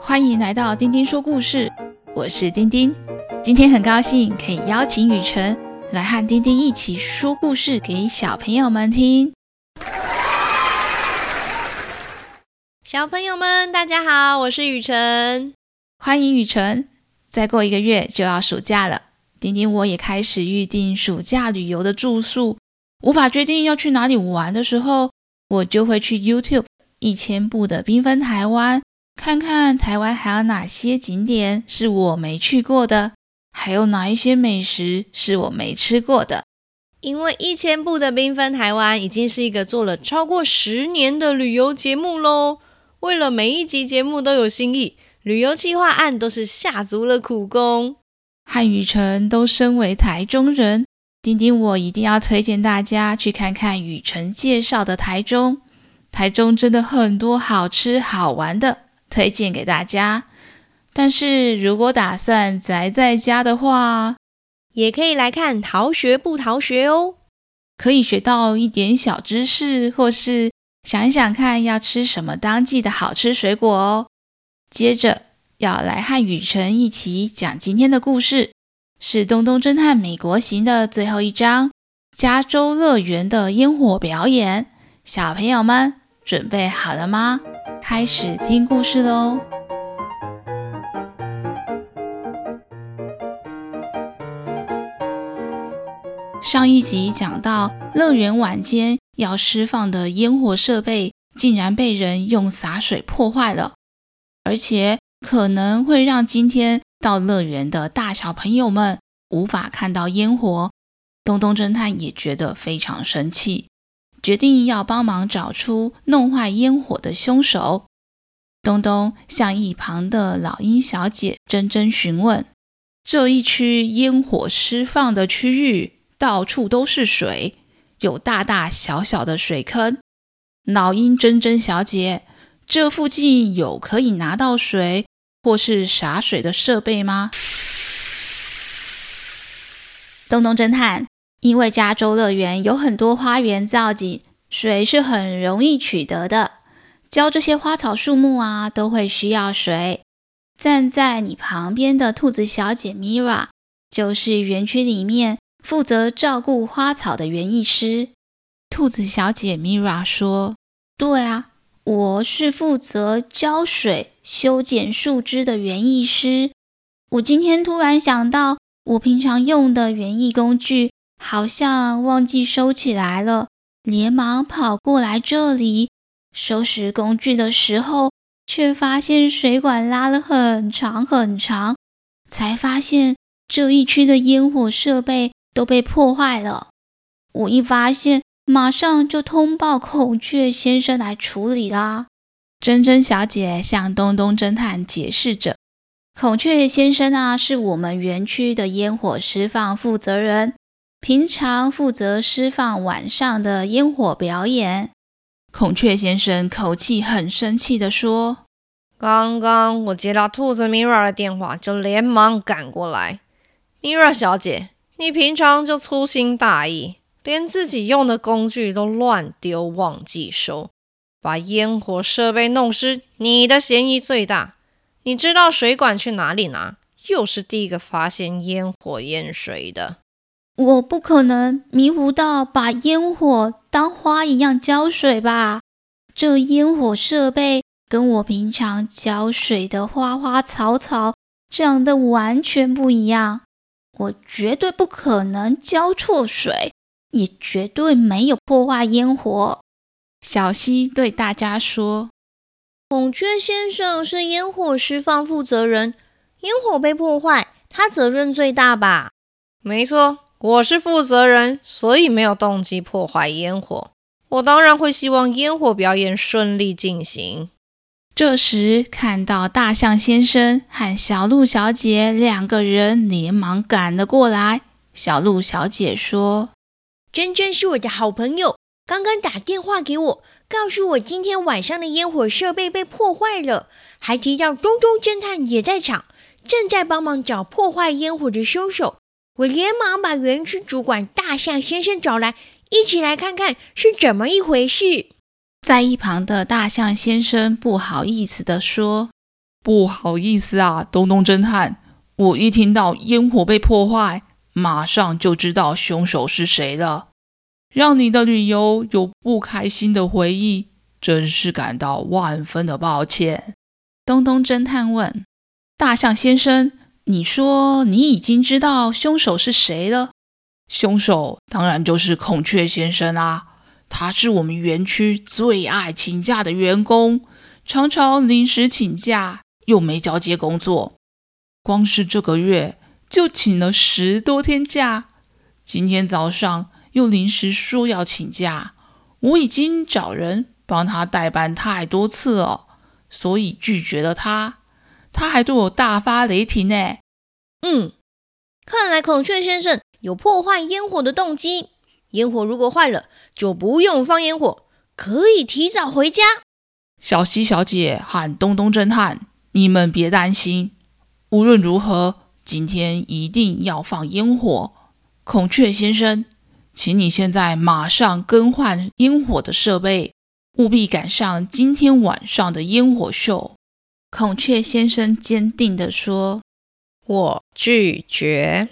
欢迎来到丁丁说故事，我是丁丁。今天很高兴可以邀请雨辰来和丁丁一起说故事给小朋友们听。小朋友们，大家好，我是雨辰。欢迎雨辰。再过一个月就要暑假了，丁丁我也开始预定暑假旅游的住宿。无法决定要去哪里玩的时候，我就会去 YouTube 一千步的缤纷台湾。看看台湾还有哪些景点是我没去过的，还有哪一些美食是我没吃过的。因为一千步的缤纷台湾已经是一个做了超过十年的旅游节目喽。为了每一集节目都有新意，旅游计划案都是下足了苦功。和雨辰都身为台中人，丁丁我一定要推荐大家去看看雨辰介绍的台中。台中真的很多好吃好玩的。推荐给大家，但是如果打算宅在家的话，也可以来看逃学不逃学哦，可以学到一点小知识，或是想一想看要吃什么当季的好吃水果哦。接着要来和雨辰一起讲今天的故事，是《东东侦探美国行》的最后一章——加州乐园的烟火表演。小朋友们准备好了吗？开始听故事喽！上一集讲到，乐园晚间要释放的烟火设备竟然被人用洒水破坏了，而且可能会让今天到乐园的大小朋友们无法看到烟火。东东侦探也觉得非常生气。决定要帮忙找出弄坏烟火的凶手。东东向一旁的老鹰小姐珍珍询问：“这一区烟火释放的区域，到处都是水，有大大小小的水坑。老鹰珍珍小姐，这附近有可以拿到水或是洒水的设备吗？”东东侦探。因为加州乐园有很多花园造景，水是很容易取得的。浇这些花草树木啊，都会需要水。站在你旁边的兔子小姐 Mira，就是园区里面负责照顾花草的园艺师。兔子小姐 Mira 说：“对啊，我是负责浇水、修剪树枝的园艺师。我今天突然想到，我平常用的园艺工具。”好像忘记收起来了，连忙跑过来这里收拾工具的时候，却发现水管拉了很长很长，才发现这一区的烟火设备都被破坏了。我一发现，马上就通报孔雀先生来处理啦。珍珍小姐向东东侦探解释着：“孔雀先生啊，是我们园区的烟火释放负责人。”平常负责释放晚上的烟火表演。孔雀先生口气很生气地说：“刚刚我接到兔子 Mira 的电话，就连忙赶过来。Mira 小姐，你平常就粗心大意，连自己用的工具都乱丢，忘记收，把烟火设备弄湿，你的嫌疑最大。你知道水管去哪里拿？又是第一个发现烟火淹水的。”我不可能迷糊到把烟火当花一样浇水吧？这烟火设备跟我平常浇水的花花草草长得完全不一样，我绝对不可能浇错水，也绝对没有破坏烟火。小溪对大家说：“孔雀先生是烟火释放负责人，烟火被破坏，他责任最大吧？”没错。我是负责人，所以没有动机破坏烟火。我当然会希望烟火表演顺利进行。这时，看到大象先生和小鹿小姐两个人连忙赶了过来。小鹿小姐说：“珍珍是我的好朋友，刚刚打电话给我，告诉我今天晚上的烟火设备被破坏了，还提到东东侦探也在场，正在帮忙找破坏烟火的凶手。”我连忙把园区主管大象先生找来，一起来看看是怎么一回事。在一旁的大象先生不好意思地说：“不好意思啊，东东侦探，我一听到烟火被破坏，马上就知道凶手是谁了，让你的旅游有不开心的回忆，真是感到万分的抱歉。”东东侦探问：“大象先生，你说你已经知道凶手是谁了？凶手当然就是孔雀先生啊。”他是我们园区最爱请假的员工，常常临时请假，又没交接工作，光是这个月就请了十多天假。今天早上又临时说要请假，我已经找人帮他代班太多次了，所以拒绝了他。他还对我大发雷霆呢。嗯，看来孔雀先生有破坏烟火的动机。烟火如果坏了，就不用放烟火，可以提早回家。小西小姐喊东东侦探，你们别担心，无论如何，今天一定要放烟火。孔雀先生，请你现在马上更换烟火的设备，务必赶上今天晚上的烟火秀。孔雀先生坚定地说：“我拒绝。”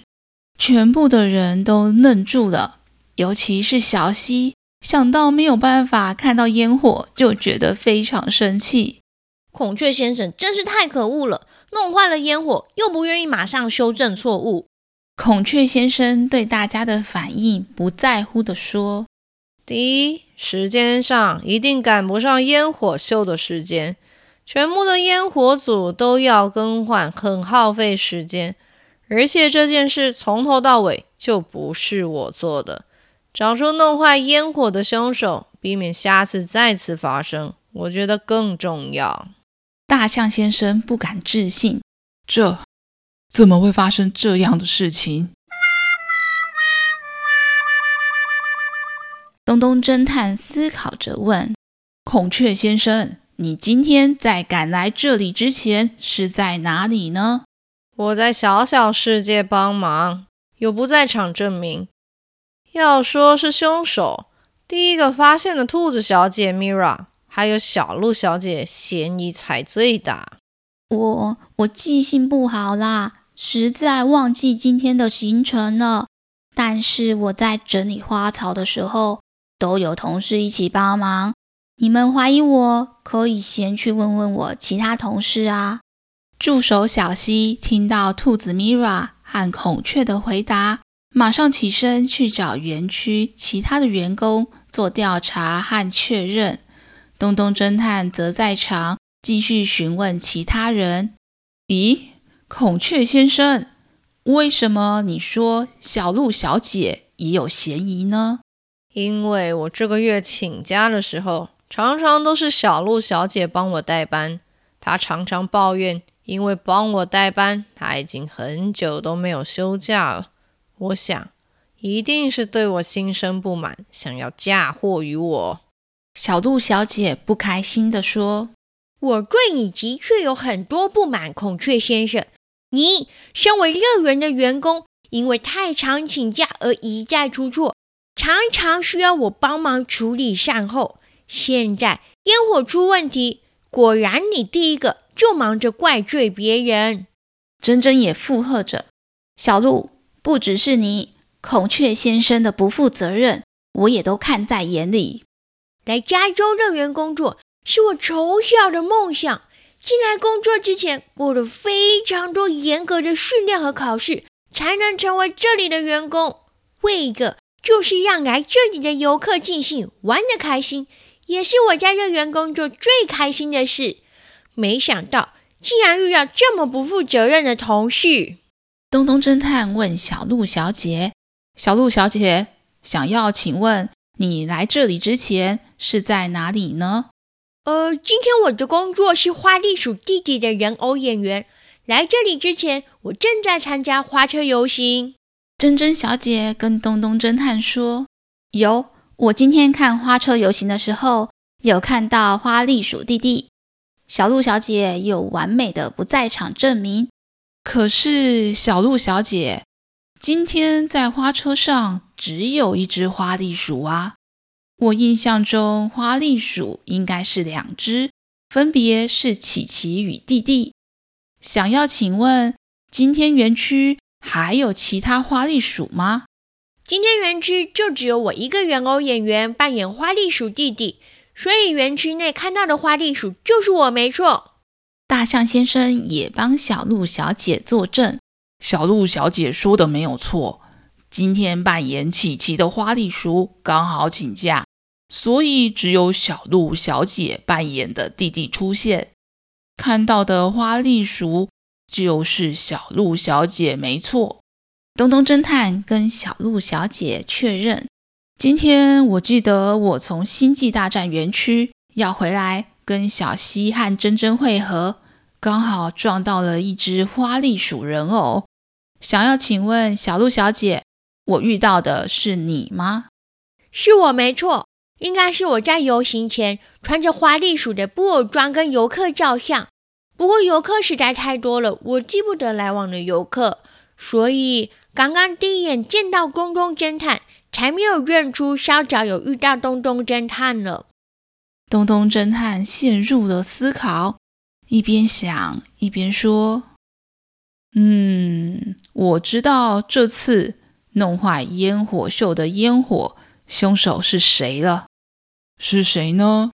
全部的人都愣住了。尤其是小希，想到没有办法看到烟火，就觉得非常生气。孔雀先生真是太可恶了，弄坏了烟火，又不愿意马上修正错误。孔雀先生对大家的反应不在乎地说：“第一，时间上一定赶不上烟火秀的时间，全部的烟火组都要更换，很耗费时间。而且这件事从头到尾就不是我做的。”找出弄坏烟火的凶手，避免下次再次发生，我觉得更重要。大象先生不敢置信：“这怎么会发生这样的事情？”东东侦探思考着问：“孔雀先生，你今天在赶来这里之前是在哪里呢？”“我在小小世界帮忙，有不在场证明。”要说是凶手，第一个发现的兔子小姐 Mira，还有小鹿小姐，嫌疑才最大。我我记性不好啦，实在忘记今天的行程了。但是我在整理花草的时候，都有同事一起帮忙。你们怀疑我，可以先去问问我其他同事啊。助手小希听到兔子 Mira 和孔雀的回答。马上起身去找园区其他的员工做调查和确认。东东侦探则在场继续询问其他人：“咦，孔雀先生，为什么你说小鹿小姐也有嫌疑呢？”“因为我这个月请假的时候，常常都是小鹿小姐帮我代班。她常常抱怨，因为帮我代班，她已经很久都没有休假了。”我想，一定是对我心生不满，想要嫁祸于我。小鹿小姐不开心地说：“我对你的确有很多不满，孔雀先生。你身为乐园的员工，因为太常请假而一再出错，常常需要我帮忙处理善后。现在烟火出问题，果然你第一个就忙着怪罪别人。”珍珍也附和着：“小鹿。”不只是你，孔雀先生的不负责任，我也都看在眼里。来加州乐园工作是我从小的梦想。进来工作之前，过了非常多严格的训练和考试，才能成为这里的员工。为一个就是让来这里的游客尽兴、玩得开心，也是我在乐园工作最开心的事。没想到，竟然遇到这么不负责任的同事。东东侦探问小鹿小姐：“小鹿小姐，想要请问你来这里之前是在哪里呢？”“呃，今天我的工作是花栗鼠弟弟的人偶演员。来这里之前，我正在参加花车游行。”珍珍小姐跟东东侦探说：“有，我今天看花车游行的时候，有看到花栗鼠弟弟。小鹿小姐有完美的不在场证明。”可是，小鹿小姐，今天在花车上只有一只花栗鼠啊！我印象中花栗鼠应该是两只，分别是琪琪与弟弟。想要请问，今天园区还有其他花栗鼠吗？今天园区就只有我一个人偶演员扮演花栗鼠弟弟，所以园区内看到的花栗鼠就是我，没错。大象先生也帮小鹿小姐作证。小鹿小姐说的没有错，今天扮演琪琪的花栗鼠刚好请假，所以只有小鹿小姐扮演的弟弟出现。看到的花栗鼠就是小鹿小姐，没错。东东侦探跟小鹿小姐确认，今天我记得我从星际大战园区要回来，跟小希和珍珍会合，刚好撞到了一只花栗鼠人偶。想要请问小鹿小姐，我遇到的是你吗？是我没错，应该是我在游行前穿着花栗鼠的布偶装跟游客照相。不过游客实在太多了，我记不得来往的游客，所以刚刚第一眼见到东东侦探，才没有认出稍早有遇到东东侦探了。东东侦探陷入了思考，一边想一边说。嗯，我知道这次弄坏烟火秀的烟火凶手是谁了。是谁呢？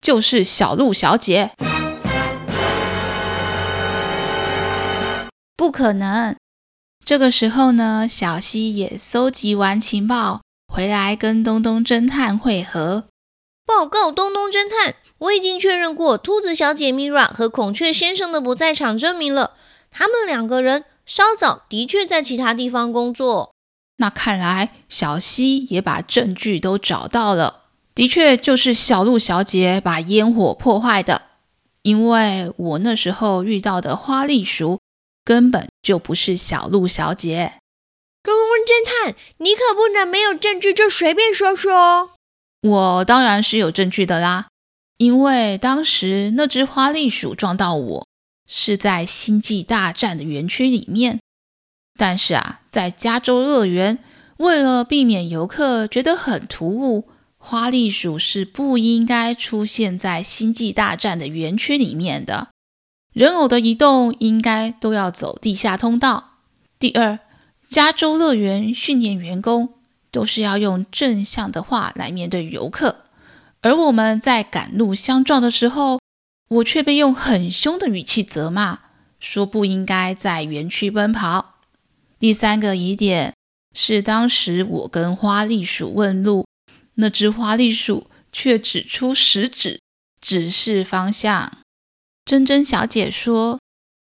就是小鹿小姐。不可能！这个时候呢，小西也搜集完情报，回来跟东东侦探会合。报告东东侦探，我已经确认过兔子小姐 Mira 和孔雀先生的不在场证明了。他们两个人稍早的确在其他地方工作。那看来小西也把证据都找到了，的确就是小鹿小姐把烟火破坏的。因为我那时候遇到的花栗鼠根本就不是小鹿小姐。东东侦探，你可不能没有证据就随便说说。我当然是有证据的啦，因为当时那只花栗鼠撞到我。是在星际大战的园区里面，但是啊，在加州乐园，为了避免游客觉得很突兀，花栗鼠是不应该出现在星际大战的园区里面的。人偶的移动应该都要走地下通道。第二，加州乐园训练员工都是要用正向的话来面对游客，而我们在赶路相撞的时候。我却被用很凶的语气责骂，说不应该在园区奔跑。第三个疑点是，当时我跟花栗鼠问路，那只花栗鼠却指出食指，指示方向。珍珍小姐说：“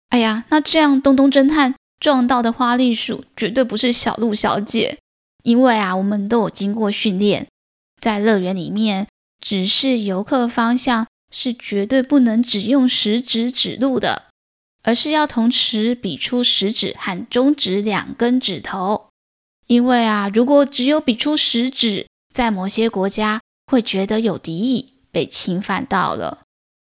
哎呀，那这样东东侦探撞到的花栗鼠绝对不是小鹿小姐，因为啊，我们都有经过训练，在乐园里面指示游客方向。”是绝对不能只用食指指路的，而是要同时比出食指和中指两根指头。因为啊，如果只有比出食指，在某些国家会觉得有敌意，被侵犯到了。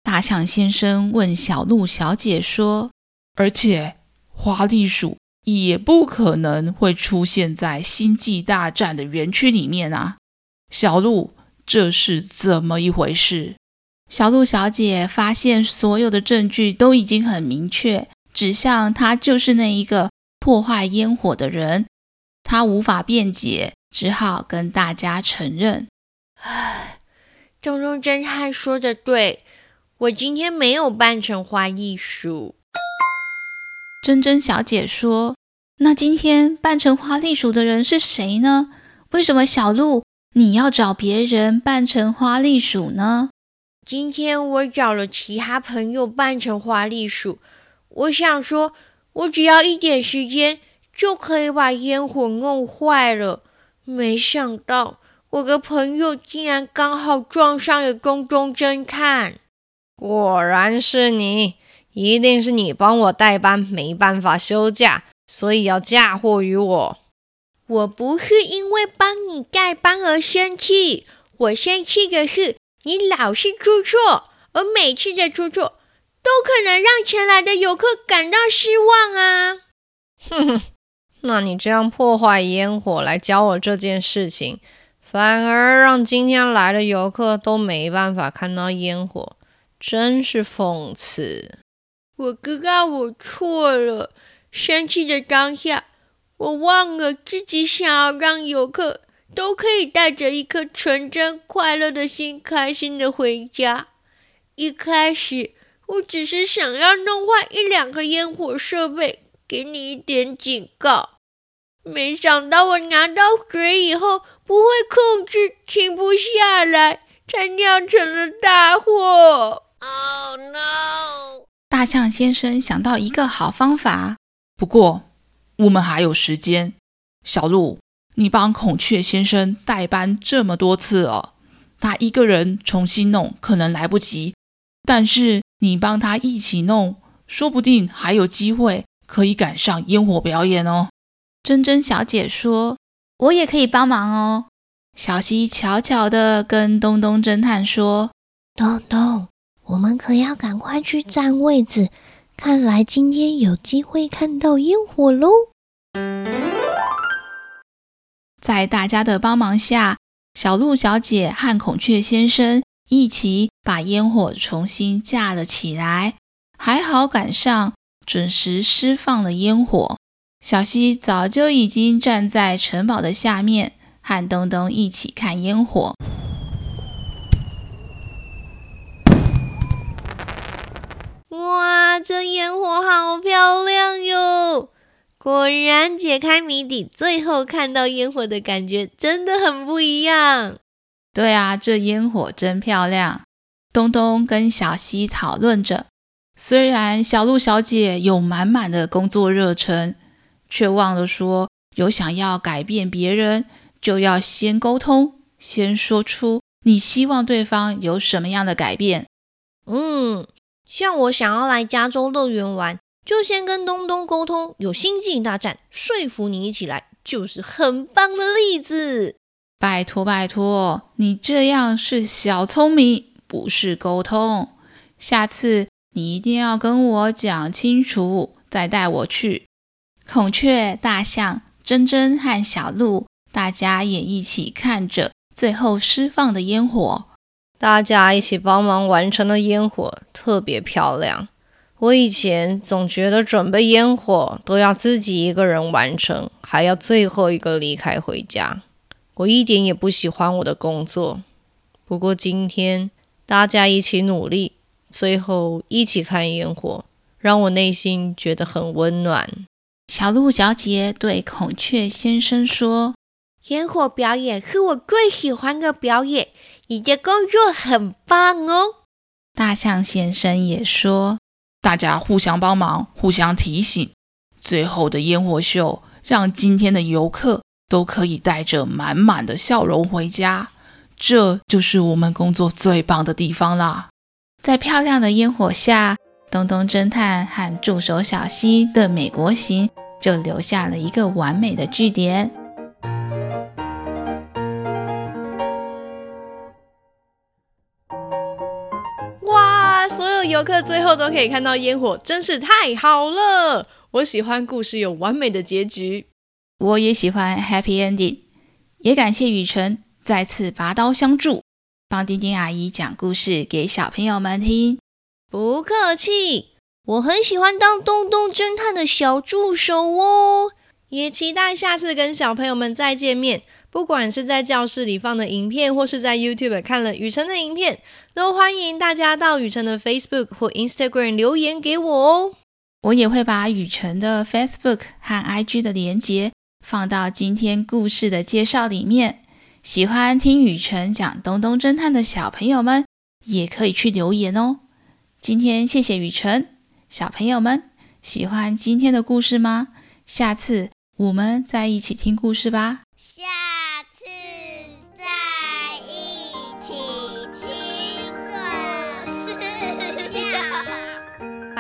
大象先生问小鹿小姐说：“而且花栗鼠也不可能会出现在星际大战的园区里面啊，小鹿，这是怎么一回事？”小鹿小姐发现，所有的证据都已经很明确，指向她就是那一个破坏烟火的人。她无法辩解，只好跟大家承认：“唉，东东侦探说的对，我今天没有扮成花栗鼠。”珍珍小姐说：“那今天扮成花栗鼠的人是谁呢？为什么小鹿你要找别人扮成花栗鼠呢？”今天我找了其他朋友扮成花栗鼠，我想说，我只要一点时间就可以把烟火弄坏了。没想到我的朋友竟然刚好撞上了东东侦探，果然是你，一定是你帮我代班，没办法休假，所以要嫁祸于我。我不是因为帮你代班而生气，我生气的是。你老是出错，而每次的出错都可能让前来的游客感到失望啊！哼哼，那你这样破坏烟火来教我这件事情，反而让今天来的游客都没办法看到烟火，真是讽刺。我知道我错了，生气的当下，我忘了自己想要让游客都可以带着一颗纯真快乐的心，开心的回家。一开始，我只是想要弄坏一两个烟火设备，给你一点警告。没想到我拿到水以后，不会控制，停不下来，才酿成了大祸。Oh no！大象先生想到一个好方法，不过我们还有时间。小鹿，你帮孔雀先生代班这么多次了，他一个人重新弄可能来不及。但是你帮他一起弄，说不定还有机会可以赶上烟火表演哦。珍珍小姐说：“我也可以帮忙哦。”小希悄悄地跟东东侦探说：“东东，我们可要赶快去占位置，看来今天有机会看到烟火喽。”在大家的帮忙下，小鹿小姐和孔雀先生。一起把烟火重新架了起来，还好赶上准时释放了烟火。小希早就已经站在城堡的下面，和东东一起看烟火。哇，这烟火好漂亮哟！果然解开谜底，最后看到烟火的感觉真的很不一样。对啊，这烟火真漂亮。东东跟小西讨论着，虽然小鹿小姐有满满的工作热忱，却忘了说，有想要改变别人，就要先沟通，先说出你希望对方有什么样的改变。嗯，像我想要来加州乐园玩，就先跟东东沟通，有星际大战，说服你一起来，就是很棒的例子。拜托拜托，你这样是小聪明，不是沟通。下次你一定要跟我讲清楚，再带我去。孔雀、大象、珍珍和小鹿，大家也一起看着最后释放的烟火。大家一起帮忙完成的烟火特别漂亮。我以前总觉得准备烟火都要自己一个人完成，还要最后一个离开回家。我一点也不喜欢我的工作，不过今天大家一起努力，最后一起看烟火，让我内心觉得很温暖。小鹿小姐对孔雀先生说：“烟火表演是我最喜欢的表演，你的工作很棒哦。”大象先生也说：“大家互相帮忙，互相提醒，最后的烟火秀让今天的游客。”都可以带着满满的笑容回家，这就是我们工作最棒的地方啦！在漂亮的烟火下，东东侦探和助手小希的美国行就留下了一个完美的句点。游客最后都可以看到烟火，真是太好了！我喜欢故事有完美的结局。我也喜欢 Happy Ending，也感谢雨辰再次拔刀相助，帮丁丁阿姨讲故事给小朋友们听。不客气，我很喜欢当东东侦探的小助手哦，也期待下次跟小朋友们再见面。不管是在教室里放的影片，或是在 YouTube 看了雨辰的影片，都欢迎大家到雨辰的 Facebook 或 Instagram 留言给我哦。我也会把雨辰的 Facebook 和 IG 的连结。放到今天故事的介绍里面。喜欢听雨辰讲东东侦探的小朋友们，也可以去留言哦。今天谢谢雨辰，小朋友们喜欢今天的故事吗？下次我们再一起听故事吧。